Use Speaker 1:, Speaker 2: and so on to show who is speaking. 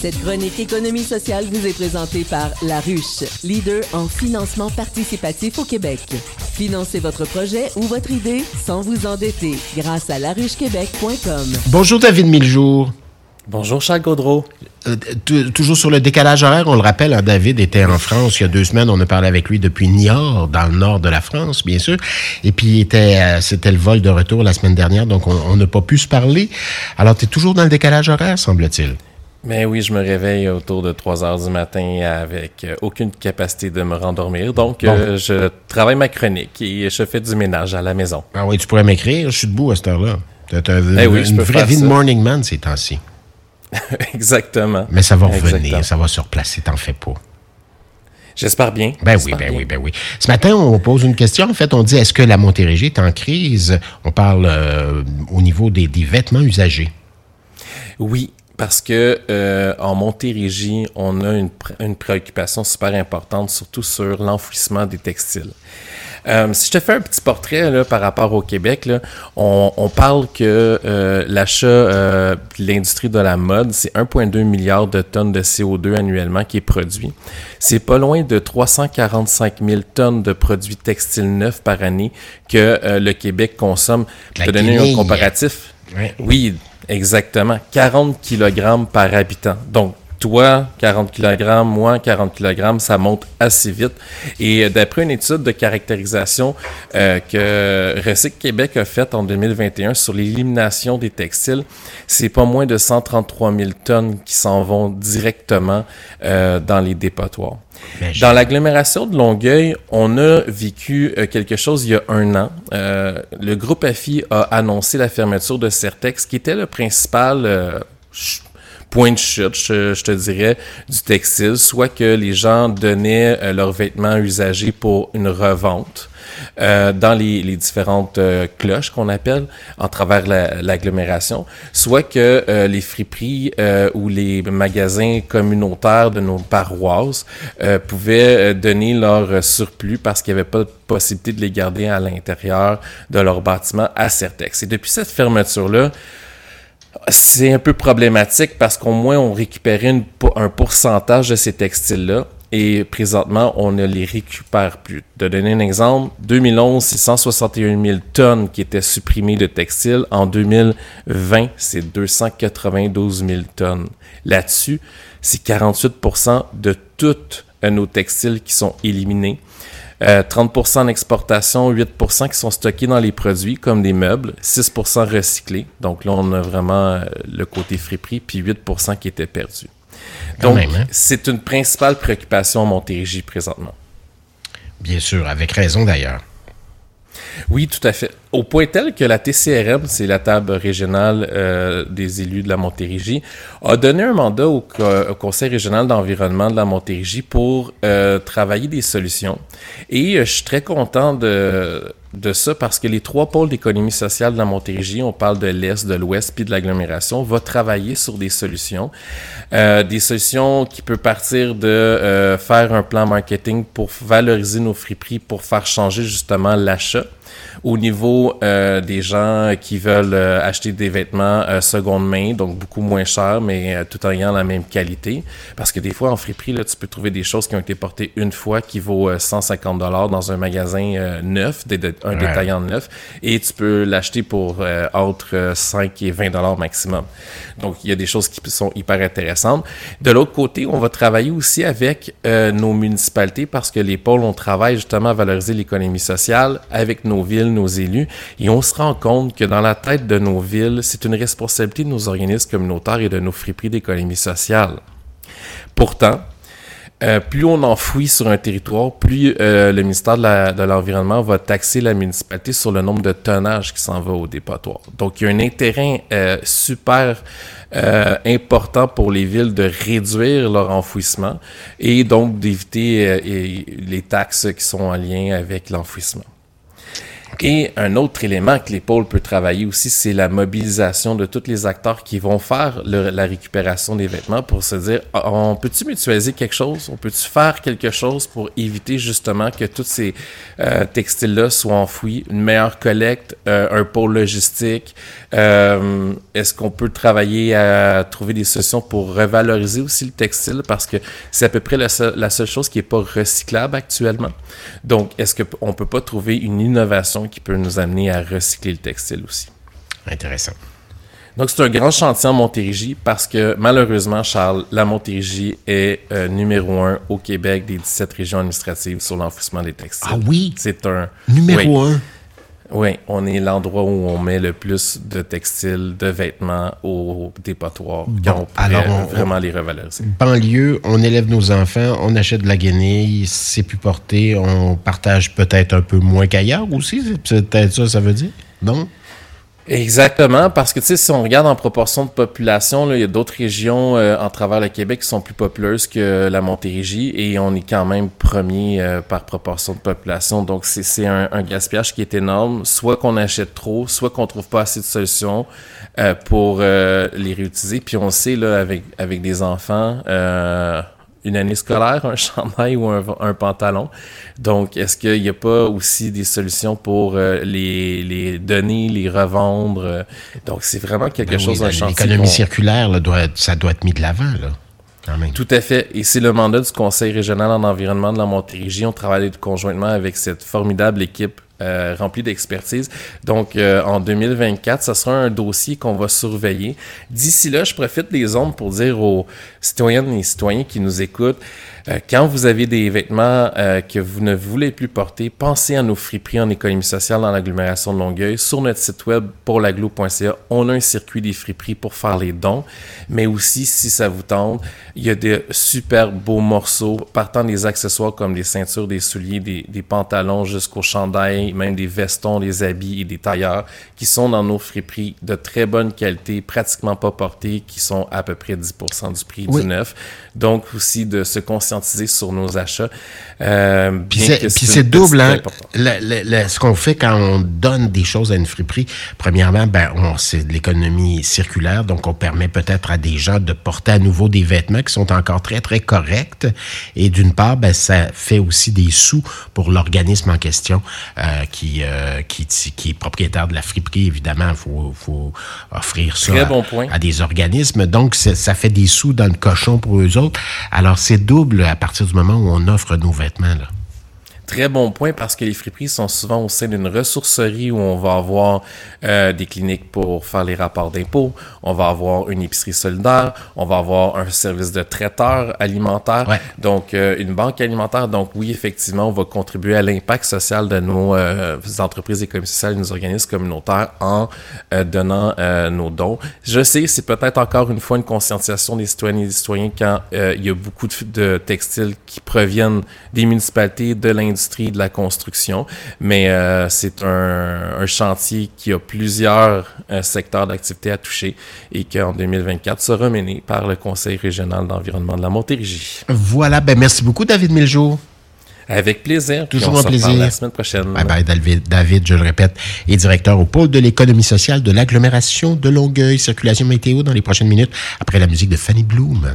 Speaker 1: Cette chronique économie sociale vous est présentée par La Ruche, leader en financement participatif au Québec. Financez votre projet ou votre idée sans vous endetter grâce à laruchequebec.com.
Speaker 2: Bonjour David Miljour.
Speaker 3: Bonjour Charles Gaudreau.
Speaker 2: Euh, toujours sur le décalage horaire, on le rappelle, hein, David était en France il y a deux semaines. On a parlé avec lui depuis Niort, dans le nord de la France, bien sûr. Et puis, euh, c'était le vol de retour la semaine dernière, donc on n'a pas pu se parler. Alors, tu es toujours dans le décalage horaire, semble-t-il?
Speaker 3: Mais oui, je me réveille autour de 3 heures du matin avec euh, aucune capacité de me rendormir. Donc, euh, je travaille ma chronique et je fais du ménage à la maison.
Speaker 2: Ah oui, tu pourrais m'écrire. Je suis debout à cette heure-là. Tu as, eh une vraie vie de morning man ces temps-ci.
Speaker 3: Exactement.
Speaker 2: Mais ça va revenir, ça va se replacer, t'en fais pas.
Speaker 3: J'espère bien.
Speaker 2: Ben oui, ben oui, ben oui. Ce matin, on pose une question. En fait, on dit est-ce que la Montérégie est en crise? On parle euh, au niveau des, des vêtements usagés.
Speaker 3: Oui, parce que euh, en Montérégie, on a une, une, préoccupation super importante, surtout sur l'enfouissement des textiles. Euh, si je te fais un petit portrait là, par rapport au Québec, là, on, on, parle que euh, l'achat euh, de l'industrie de la mode, c'est 1,2 milliard de tonnes de CO2 annuellement qui est produit. C'est pas loin de 345 000 tonnes de produits textiles neufs par année que euh, le Québec consomme. Pour te donner un comparatif? Oui. Exactement. 40 kg par habitant. Donc, toi, 40 kg, moi, 40 kg, ça monte assez vite. Et d'après une étude de caractérisation euh, que Recyc Québec a faite en 2021 sur l'élimination des textiles, c'est pas moins de 133 000 tonnes qui s'en vont directement euh, dans les dépotoirs. Dans l'agglomération de Longueuil, on a vécu euh, quelque chose il y a un an. Euh, le groupe AFI a annoncé la fermeture de Certex, qui était le principal euh, point de chute, je, te dirais, du textile, soit que les gens donnaient euh, leurs vêtements usagés pour une revente euh, dans les, les différentes euh, cloches qu'on appelle en travers l'agglomération, soit que euh, les friperies ou les magasins communautaires de nos paroisses pouvaient donner leur surplus parce qu'il n'y avait pas de possibilité de les garder à l'intérieur de leur bâtiment à Certex. Et depuis cette fermeture-là, c'est un peu problématique parce qu'au moins on récupérait un pourcentage de ces textiles-là et présentement on ne les récupère plus. De donner un exemple, 2011 c'est 161 000 tonnes qui étaient supprimées de textiles. En 2020 c'est 292 000 tonnes. Là-dessus c'est 48% de toutes nos textiles qui sont éliminés. 30% euh, en exportation, 8% qui sont stockés dans les produits comme des meubles, 6% recyclés. Donc là, on a vraiment euh, le côté friperie, puis 8% qui était perdu. Donc, hein? c'est une principale préoccupation à Montérégie présentement.
Speaker 2: Bien sûr, avec raison d'ailleurs.
Speaker 3: Oui, tout à fait. Au point tel que la TCRM, c'est la table régionale euh, des élus de la Montérégie, a donné un mandat au, Conseil régional d'environnement de la Montérégie pour euh, travailler des solutions. Et euh, je suis très content de, de ça parce que les trois pôles d'économie sociale de la Montérégie, on parle de l'Est, de l'Ouest puis de l'agglomération, va travailler sur des solutions. des solutions qui peuvent partir de faire un plan marketing pour valoriser nos friperies, pour faire changer justement l'achat au niveau euh, des gens qui veulent euh, acheter des vêtements euh, seconde main, donc beaucoup moins cher, mais tout en ayant la même qualité. Parce que des fois, en friperie, là, tu peux trouver des choses qui ont été portées une fois qui vaut 150 dollars dans un magasin neuf, un détaillant neuf, et tu peux l'acheter pour entre 5 et 20 dollars maximum. Donc, il y a des choses qui sont hyper intéressantes. De l'autre côté, on va travailler aussi avec nos municipalités parce que les pôles, on travaille justement à valoriser l'économie sociale avec nos villes, nos élus, et on se rend compte que dans la tête de nos villes, c'est une responsabilité de nos organismes communautaires et de nos friperies d'économie sociale. Pourtant, euh, plus on enfouit sur un territoire, plus euh, le ministère de l'Environnement va taxer la municipalité sur le nombre de tonnages qui s'en va au dépotoir. Donc, il y a un intérêt euh, super important pour les villes de réduire leur enfouissement et donc d'éviter les taxes qui sont en lien avec l'enfouissement. Et un autre élément que l'épaule peut travailler aussi, c'est la mobilisation de tous les acteurs qui vont faire la récupération des vêtements pour se dire, ah, on peut-tu mutualiser quelque chose? On peut-tu faire quelque chose pour éviter justement que tous ces euh, textiles-là soient enfouis? Une meilleure collecte, euh, un pôle logistique. Euh, est-ce qu'on peut travailler à trouver des solutions pour revaloriser aussi le textile? Parce que c'est à peu près la la seule chose qui n'est pas recyclable actuellement. Donc, est-ce qu'on peut pas trouver une innovation qui peut nous amener à recycler le textile aussi.
Speaker 2: Intéressant.
Speaker 3: Donc, c'est un grand chantier en Montérégie parce que malheureusement, Charles, la Montérégie est euh, numéro un au Québec des 17 régions administratives sur l'enfouissement des textiles.
Speaker 2: Ah oui?
Speaker 3: C'est un.
Speaker 2: Numéro un?
Speaker 3: Oui, on est l'endroit où on met le plus de textiles, de vêtements au dépotoir. on alors on, vraiment les revaloriser.
Speaker 2: Banlieue, on élève nos enfants, on achète de la guenille, c'est plus porté, on partage peut-être un peu moins qu'ailleurs aussi. C'est peut-être ça, ça veut dire? Non?
Speaker 3: Exactement, parce que si on regarde en proportion de population, là, il y a d'autres régions euh, en travers le Québec qui sont plus populeuses que la Montérégie et on est quand même premier euh, par proportion de population. Donc c'est un, un, gaspillage qui est énorme, soit qu'on achète trop, soit qu'on trouve pas assez de solutions euh, pour les réutiliser. Puis on sait là avec avec des enfants une année scolaire, un chandail ou un, pantalon. Donc, est-ce qu'il n'y a pas aussi des solutions pour euh, les, les, donner, les revendre? Donc, c'est vraiment quelque ben chose,
Speaker 2: oui, L'économie circulaire, là, doit, ça doit être mis de l'avant, là.
Speaker 3: Tout à fait. Et c'est le mandat du Conseil régional en environnement de la Montérégie. On travaille conjointement avec cette formidable équipe euh, rempli d'expertise. Donc, euh, en 2024, ce sera un dossier qu'on va surveiller. D'ici là, je profite des ondes pour dire aux citoyennes et citoyens qui nous écoutent, euh, quand vous avez des vêtements que vous ne voulez plus porter, pensez à nos friperies en économie sociale dans l'agglomération de Longueuil. Sur notre site web pour l'aglo.ca, on a un circuit des friperies pour faire les dons, mais aussi, si ça vous tente, il y a des super beaux morceaux partant des accessoires comme des ceintures, des souliers, des, des pantalons jusqu'aux même des vestons, des habits et des tailleurs qui sont dans nos friperies de très bonne qualité, pratiquement pas portés, qui sont à peu près 10% du prix du neuf. Donc aussi de se conscientiser sur nos achats.
Speaker 2: Euh, puis c'est double, hein? ce qu'on fait quand on donne des choses à une friperie, premièrement, ben, c'est de l'économie circulaire, donc on permet peut-être à des gens de porter à nouveau des vêtements qui sont encore très, très corrects. Et d'une part, ben, ça fait aussi des sous pour l'organisme en question euh, qui, euh, qui, qui est propriétaire de la friperie. Évidemment, il faut, faut offrir ça à, des organismes. Donc, ça fait des sous dans le cochon pour eux autres. Alors, c'est double à partir du moment où on offre nos vêtements. Là.
Speaker 3: Très bon point parce que les friperies sont souvent au sein d'une ressourcerie où on va avoir euh, des cliniques pour faire les rapports d'impôts, on va avoir une épicerie solidaire, on va avoir un service de traiteur alimentaire, donc euh, une banque alimentaire. Donc oui, effectivement, on va contribuer à l'impact social de nos euh, entreprises économiques sociales et nos organismes communautaires en donnant nos dons. Je sais, c'est peut-être encore une fois une conscientisation des citoyennes et des citoyens quand il y a beaucoup de, de textiles qui proviennent des municipalités, de l'industrie de la construction, mais euh, c'est un, chantier qui a plusieurs euh, secteurs d'activité à toucher et qui en 2024 sera mené par le Conseil régional d'environnement de la Montérégie.
Speaker 2: Voilà, ben merci beaucoup David Miljour.
Speaker 3: Avec plaisir.
Speaker 2: Toujours un plaisir.
Speaker 3: La semaine prochaine.
Speaker 2: Bye bye, David. David, je le répète, est directeur au pôle de l'économie sociale de l'agglomération de Longueuil. Circulation météo dans les prochaines minutes après la musique de Fanny Bloom.